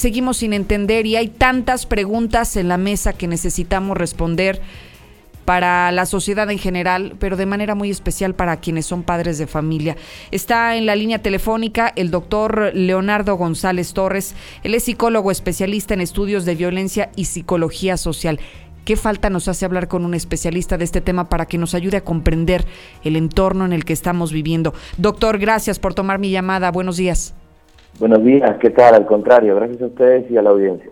seguimos sin entender y hay tantas preguntas en la mesa que necesitamos responder para la sociedad en general, pero de manera muy especial para quienes son padres de familia. Está en la línea telefónica el doctor Leonardo González Torres. Él es psicólogo especialista en estudios de violencia y psicología social. ¿Qué falta nos hace hablar con un especialista de este tema para que nos ayude a comprender el entorno en el que estamos viviendo? Doctor, gracias por tomar mi llamada. Buenos días. Buenos días, ¿qué tal? Al contrario, gracias a ustedes y a la audiencia.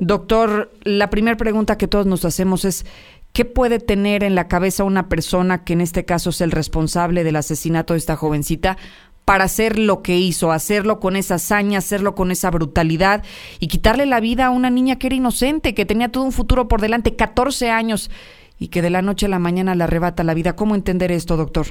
Doctor, la primera pregunta que todos nos hacemos es, ¿Qué puede tener en la cabeza una persona que en este caso es el responsable del asesinato de esta jovencita para hacer lo que hizo, hacerlo con esa hazaña, hacerlo con esa brutalidad y quitarle la vida a una niña que era inocente, que tenía todo un futuro por delante, 14 años, y que de la noche a la mañana le arrebata la vida? ¿Cómo entender esto, doctor?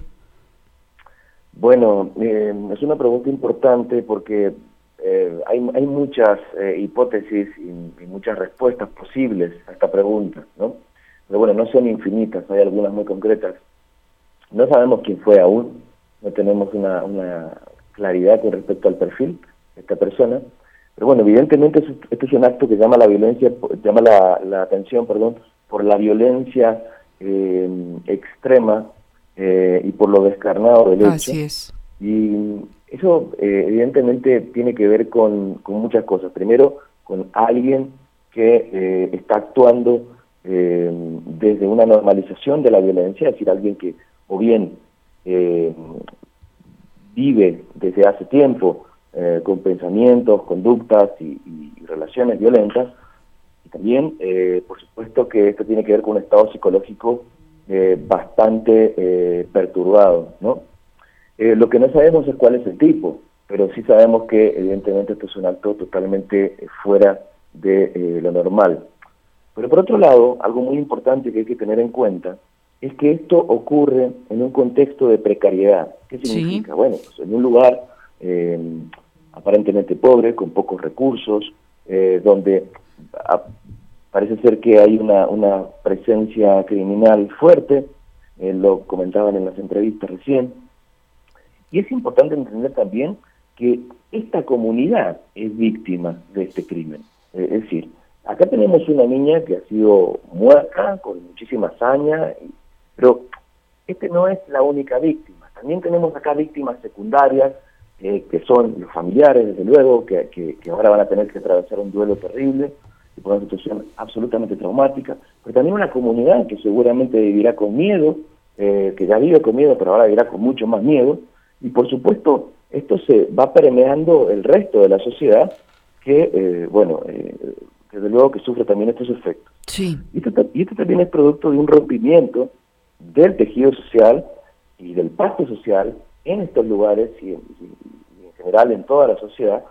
Bueno, eh, es una pregunta importante porque eh, hay, muchas eh, hipótesis y, y, muchas respuestas posibles a esta pregunta, ¿no? pero bueno, no son infinitas, hay algunas muy concretas. No sabemos quién fue aún, no tenemos una, una claridad con respecto al perfil de esta persona, pero bueno, evidentemente esto es un acto que llama la violencia, llama la, la atención, perdón, por la violencia eh, extrema eh, y por lo descarnado del hecho. Así es. Y eso eh, evidentemente tiene que ver con, con muchas cosas. Primero, con alguien que está actuando eh, desde una normalización de la violencia, es decir, alguien que o bien eh, vive desde hace tiempo eh, con pensamientos, conductas y, relaciones violentas, y también, por supuesto, que esto tiene que ver con un estado psicológico bastante perturbado, ¿no? lo que no sabemos es cuál es el tipo, pero sí sabemos que evidentemente esto es un acto totalmente fuera de lo normal. Pero por otro lado, algo muy importante que hay que tener en cuenta es que esto ocurre en un contexto de precariedad. ¿Qué significa? Bueno, pues en un lugar eh, aparentemente pobre, con pocos recursos, eh, donde parece ser que hay una, una presencia criminal fuerte, eh, lo comentaban en las entrevistas recién, y es importante entender también que esta comunidad es víctima de este crimen. es decir, Acá tenemos una niña que ha sido muerta con muchísima hazaña, pero este no es la única víctima. También tenemos acá víctimas secundarias, eh, que son los familiares, desde luego, que, que, ahora van a tener que atravesar un duelo terrible y por una situación absolutamente traumática, pero también una comunidad que seguramente vivirá con miedo, eh, que ya vive con miedo, pero ahora vivirá con mucho más miedo, y por supuesto esto se va permeando el resto de la sociedad que, eh, bueno, desde luego que sufre también estos efectos. Sí. Y esto, también es producto de un rompimiento del tejido social y del pacto social en estos lugares y en, general en toda la sociedad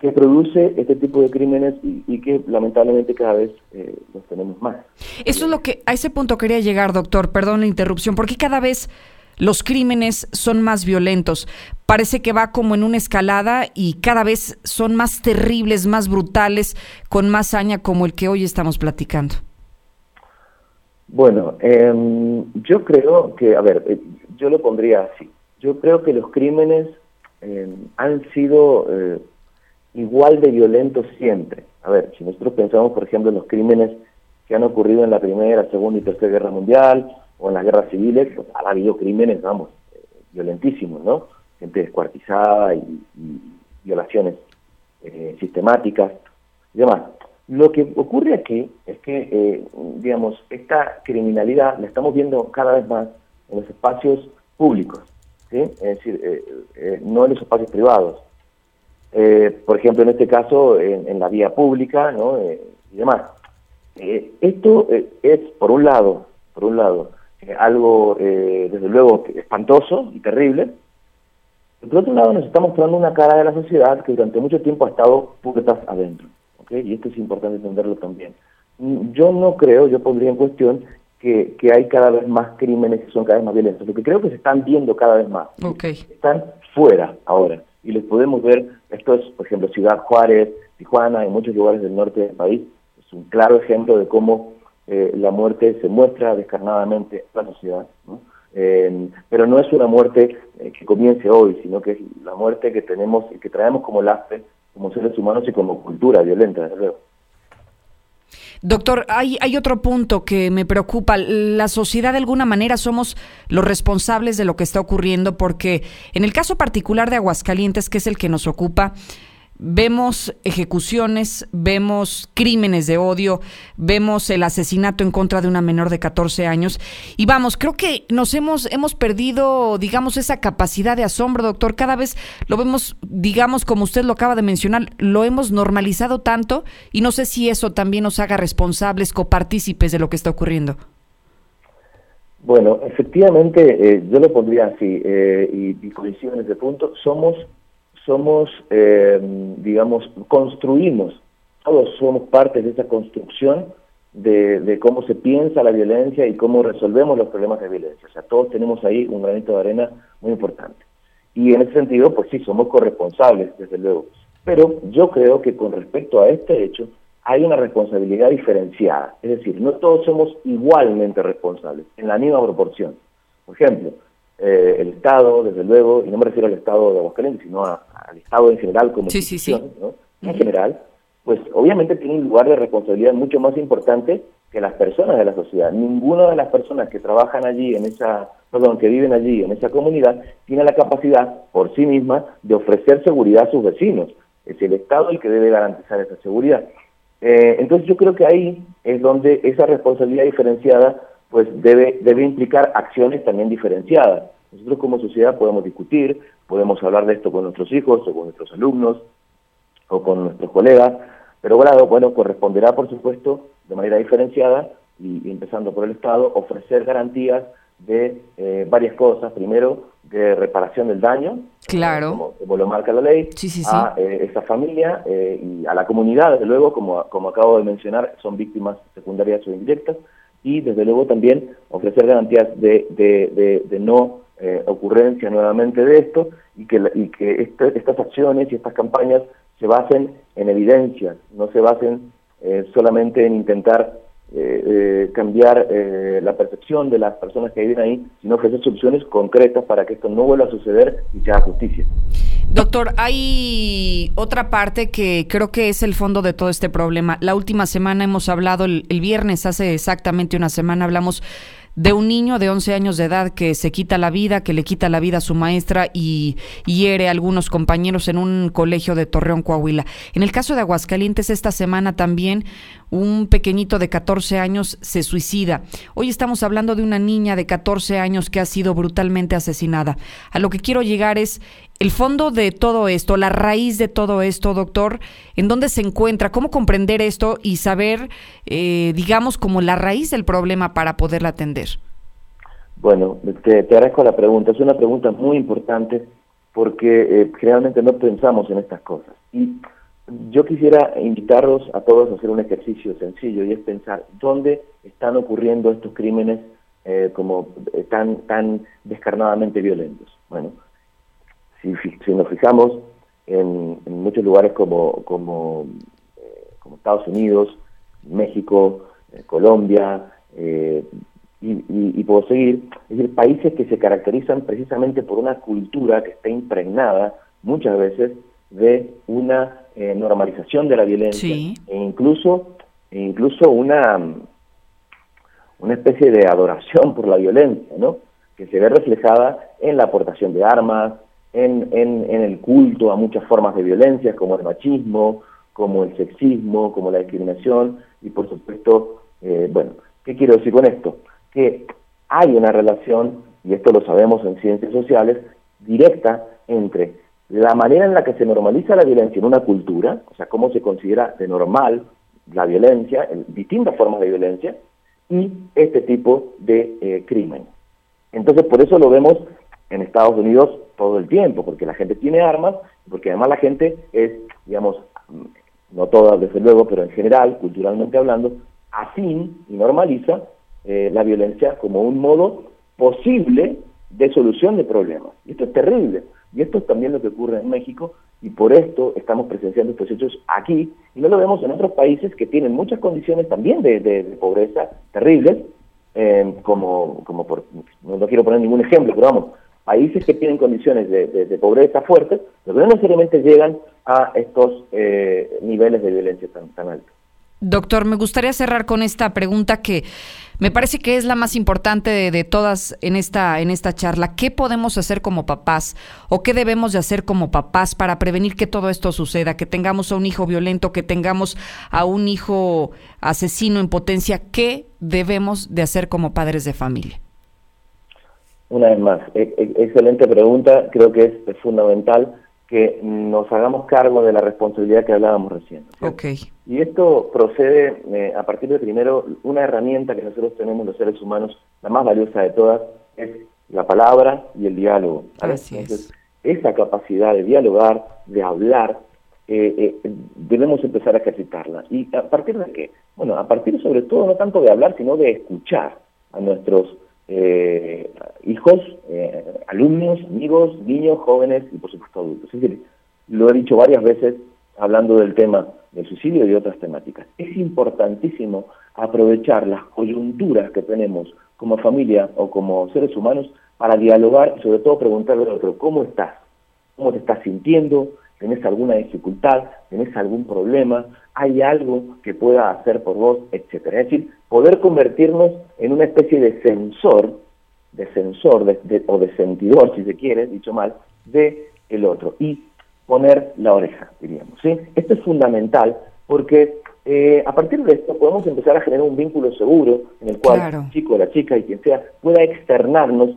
que produce este tipo de crímenes y, que lamentablemente cada vez eh, los tenemos más. Eso es lo que a ese punto quería llegar, doctor. Perdón la interrupción, porque cada vez los crímenes son más violentos. Parece que va como en una escalada y cada vez son más terribles, más brutales, con más haña como el que hoy estamos platicando. Bueno, em, yo creo que, a ver, eh, yo lo pondría así. Yo creo que los crímenes em, han sido eh, igual de violentos siempre. A ver, si nosotros pensamos, por ejemplo, en los crímenes que han ocurrido en la Primera, Segunda y Tercera Guerra Mundial, o en las guerras civiles, pues, ha habido crímenes, vamos, eh, violentísimos, ¿no? Gente descuartizada y, violaciones eh, sistemáticas y demás. Lo que ocurre aquí es que, eh, digamos, esta criminalidad la estamos viendo cada vez más en los espacios públicos, ¿sí? Es decir, no en los espacios privados. Por ejemplo, en este caso, en, en la vía pública, ¿no? y demás. esto es, por un lado, por un lado, eh, algo, eh, desde luego, espantoso y terrible. Por otro lado, nos está mostrando una cara de la sociedad que durante mucho tiempo ha estado puertas adentro. ¿okay? Y esto es importante entenderlo también. Yo no creo, yo pondría en cuestión que, que, hay cada vez más crímenes que son cada vez más violentos. Lo que creo que se están viendo cada vez más. Okay. Están fuera ahora. Y les podemos ver, esto es, por ejemplo, Ciudad Juárez, Tijuana, en muchos lugares del norte del país. Es un claro ejemplo de cómo eh, la muerte se muestra descarnadamente en la sociedad, eh, pero no es una muerte eh, que comience hoy, sino que es la muerte que tenemos que traemos como lastre como seres humanos y como cultura violenta, desde luego. Doctor, hay, hay otro punto que me preocupa. La sociedad de alguna manera somos los responsables de lo que está ocurriendo porque en el caso particular de Aguascalientes, que es el que nos ocupa, vemos ejecuciones, vemos crímenes de odio, vemos el asesinato en contra de una menor de 14 años. Y vamos, creo que nos hemos hemos perdido, digamos, esa capacidad de asombro, doctor, cada vez lo vemos, digamos, como usted lo acaba de mencionar, lo hemos normalizado tanto y no sé si eso también nos haga responsables, copartícipes de lo que está ocurriendo. Bueno, efectivamente, eh, yo lo pondría así, eh, y, y coincido en ese punto, somos somos, eh, digamos, construimos, todos somos parte de esa construcción de, cómo se piensa la violencia y cómo resolvemos los problemas de violencia. O sea, todos tenemos ahí un granito de arena muy importante. Y en ese sentido, pues sí, somos corresponsables, desde luego. Pero yo creo que con respecto a este hecho, hay una responsabilidad diferenciada. Es decir, no todos somos igualmente responsables, en la misma proporción. Por ejemplo, eh, el Estado, desde luego, y no me refiero al Estado de Aguascalientes, sino al Estado en general como institución, ¿no? en general, pues obviamente tiene un lugar de responsabilidad mucho más importante que las personas de la sociedad. Ninguna de las personas que trabajan allí en esa, perdón, que viven allí en esa comunidad tiene la capacidad por sí misma de ofrecer seguridad a sus vecinos. Es el Estado el que debe garantizar esa seguridad. Eh, entonces yo creo que ahí es donde esa responsabilidad diferenciada pues debe, debe implicar acciones también diferenciadas. Nosotros como sociedad podemos discutir, podemos hablar de esto con nuestros hijos o con nuestros alumnos o con nuestros colegas, pero bueno, bueno corresponderá por supuesto de manera diferenciada y, empezando por el Estado, ofrecer garantías de eh, varias cosas. Primero, de reparación del daño, claro. como, lo marca la ley, a eh, esa familia eh, y a la comunidad, desde luego, como, como acabo de mencionar, son víctimas secundarias o indirectas, y desde luego también ofrecer garantías de, de, de, no eh, ocurrencia nuevamente de esto y que, y que este, estas acciones y estas campañas se basen en evidencia, no se basen eh, solamente en intentar eh, cambiar la percepción de las personas que viven ahí, sino ofrecer soluciones concretas para que esto no vuelva a suceder y se haga justicia. Doctor, hay otra parte que creo que es el fondo de todo este problema. La última semana hemos hablado, el, el viernes, hace exactamente una semana, hablamos de un niño de 11 años de edad que se quita la vida, que le quita la vida a su maestra y hiere a algunos compañeros en un colegio de Torreón, Coahuila. En el caso de Aguascalientes, esta semana también un pequeñito de 14 años se suicida. Hoy estamos hablando de una niña de 14 años que ha sido brutalmente asesinada. A lo que quiero llegar es el fondo de todo esto, la raíz de todo esto, doctor, ¿en dónde se encuentra? ¿Cómo comprender esto y saber, eh, digamos, como la raíz del problema para poderla atender? Bueno, te, agradezco la pregunta. Es una pregunta muy importante porque eh, generalmente no pensamos en estas cosas. Y yo quisiera invitarlos a todos a hacer un ejercicio sencillo y es pensar dónde están ocurriendo estos crímenes eh, como tan, tan descarnadamente violentos. Bueno, si, si nos fijamos en, muchos lugares como, como, eh, como Estados Unidos, México, eh, Colombia, eh, y, y, puedo seguir, es decir, países que se caracterizan precisamente por una cultura que está impregnada muchas veces de una normalización de la violencia e incluso e incluso una una especie de adoración por la violencia, ¿no? Que se ve reflejada en la aportación de armas, en, en, el culto a muchas formas de violencia, como el machismo, como el sexismo, como la discriminación, y por supuesto, eh, bueno, ¿qué quiero decir con esto? Que hay una relación, y esto lo sabemos en ciencias sociales, directa entre la manera en la que se normaliza la violencia en una cultura, o sea, cómo se considera de normal la violencia, en distintas formas de violencia, y este tipo de eh, crimen. Entonces, por eso lo vemos en Estados Unidos todo el tiempo, porque la gente tiene armas, porque además la gente es, digamos, no todas desde luego, pero en general, culturalmente hablando, afín y normaliza eh, la violencia como un modo posible de solución de problemas. Y esto es terrible. Y esto es también lo que ocurre en México, y por esto estamos presenciando estos hechos aquí, y no lo vemos en otros países que tienen muchas condiciones también de, de pobreza terribles, eh, como, como por, no quiero poner ningún ejemplo, pero vamos, países que tienen condiciones de, pobreza fuertes, pero no necesariamente llegan a estos eh, niveles de violencia tan, tan altos. Doctor, me gustaría cerrar con esta pregunta que me parece que es la más importante de, todas en esta, en esta charla. ¿Qué podemos hacer como papás o qué debemos de hacer como papás para prevenir que todo esto suceda? Que tengamos a un hijo violento, que tengamos a un hijo asesino en potencia. ¿Qué debemos de hacer como padres de familia? Una vez más, e, e, excelente pregunta. Creo que es fundamental que nos hagamos cargo de la responsabilidad que hablábamos recién. Okay. Y esto procede eh, a partir de primero una herramienta que nosotros tenemos los seres humanos, la más valiosa de todas, es la palabra y el diálogo. Entonces, esa capacidad de dialogar, de hablar, eh, eh, debemos empezar a ejercitarla. ¿Y a partir de qué? Bueno, a partir sobre todo no tanto de hablar, sino de escuchar a nuestros eh, hijos, eh, alumnos, amigos, niños, jóvenes y por supuesto adultos. Es decir, lo he dicho varias veces hablando del tema del suicidio y otras temáticas. Es importantísimo aprovechar las coyunturas que tenemos como familia o como seres humanos para dialogar y sobre todo preguntarle al otro, ¿cómo estás? ¿Cómo te estás sintiendo? ¿Tenés alguna dificultad? ¿Tenés algún problema? ¿Hay algo que pueda hacer por vos? Etcétera. Es decir, poder convertirnos en una especie de sensor, de sensor o de sentidor, si se quiere, dicho mal, de el otro y poner la oreja, diríamos. ¿sí? Esto es fundamental porque eh, a partir de esto podemos empezar a generar un vínculo seguro en el cual el chico, la chica y quien sea pueda externarnos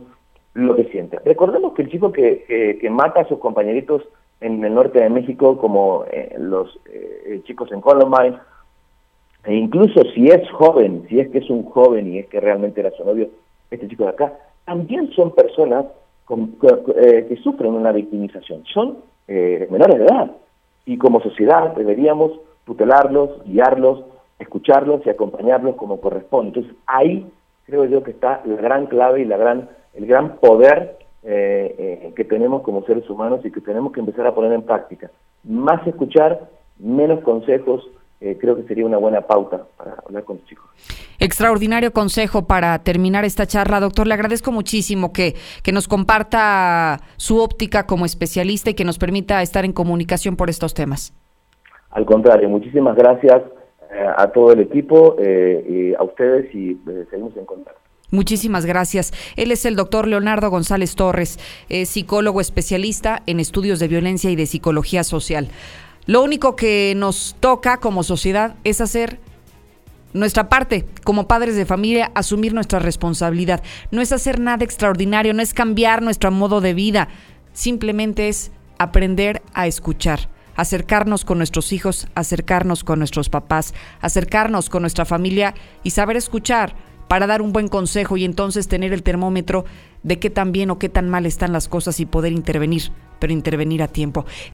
lo que siente. Recordemos que el chico que, que, mata a sus compañeritos en el norte de México, como eh, los eh, chicos en Columbine, e incluso si es joven, si es que es un joven y es que realmente era su novio, este chico de acá, también son personas eh, que, sufren una victimización, son eh, menores de edad. Y como sociedad deberíamos tutelarlos, guiarlos, escucharlos y acompañarlos como corresponde. Entonces ahí creo yo que está la gran clave y la gran, el gran poder eh, que tenemos como seres humanos y que tenemos que empezar a poner en práctica. Más escuchar, menos consejos, eh, creo que sería una buena pauta para hablar con los chicos. Extraordinario consejo para terminar esta charla. Doctor, le agradezco muchísimo que, que nos comparta su óptica como especialista y que nos permita estar en comunicación por estos temas. Al contrario, muchísimas gracias eh, a todo el equipo, eh, y a ustedes y seguimos en contacto. Muchísimas gracias. Él es el doctor Leonardo González Torres, psicólogo especialista en estudios de violencia y de psicología social. Lo único que nos toca como sociedad es hacer nuestra parte como padres de familia, asumir nuestra responsabilidad. No es hacer nada extraordinario, no es cambiar nuestro modo de vida, simplemente es aprender a escuchar, acercarnos con nuestros hijos, acercarnos con nuestros papás, acercarnos con nuestra familia y saber escuchar para dar un buen consejo y entonces tener el termómetro de qué tan bien o qué tan mal están las cosas y poder intervenir, pero intervenir a tiempo.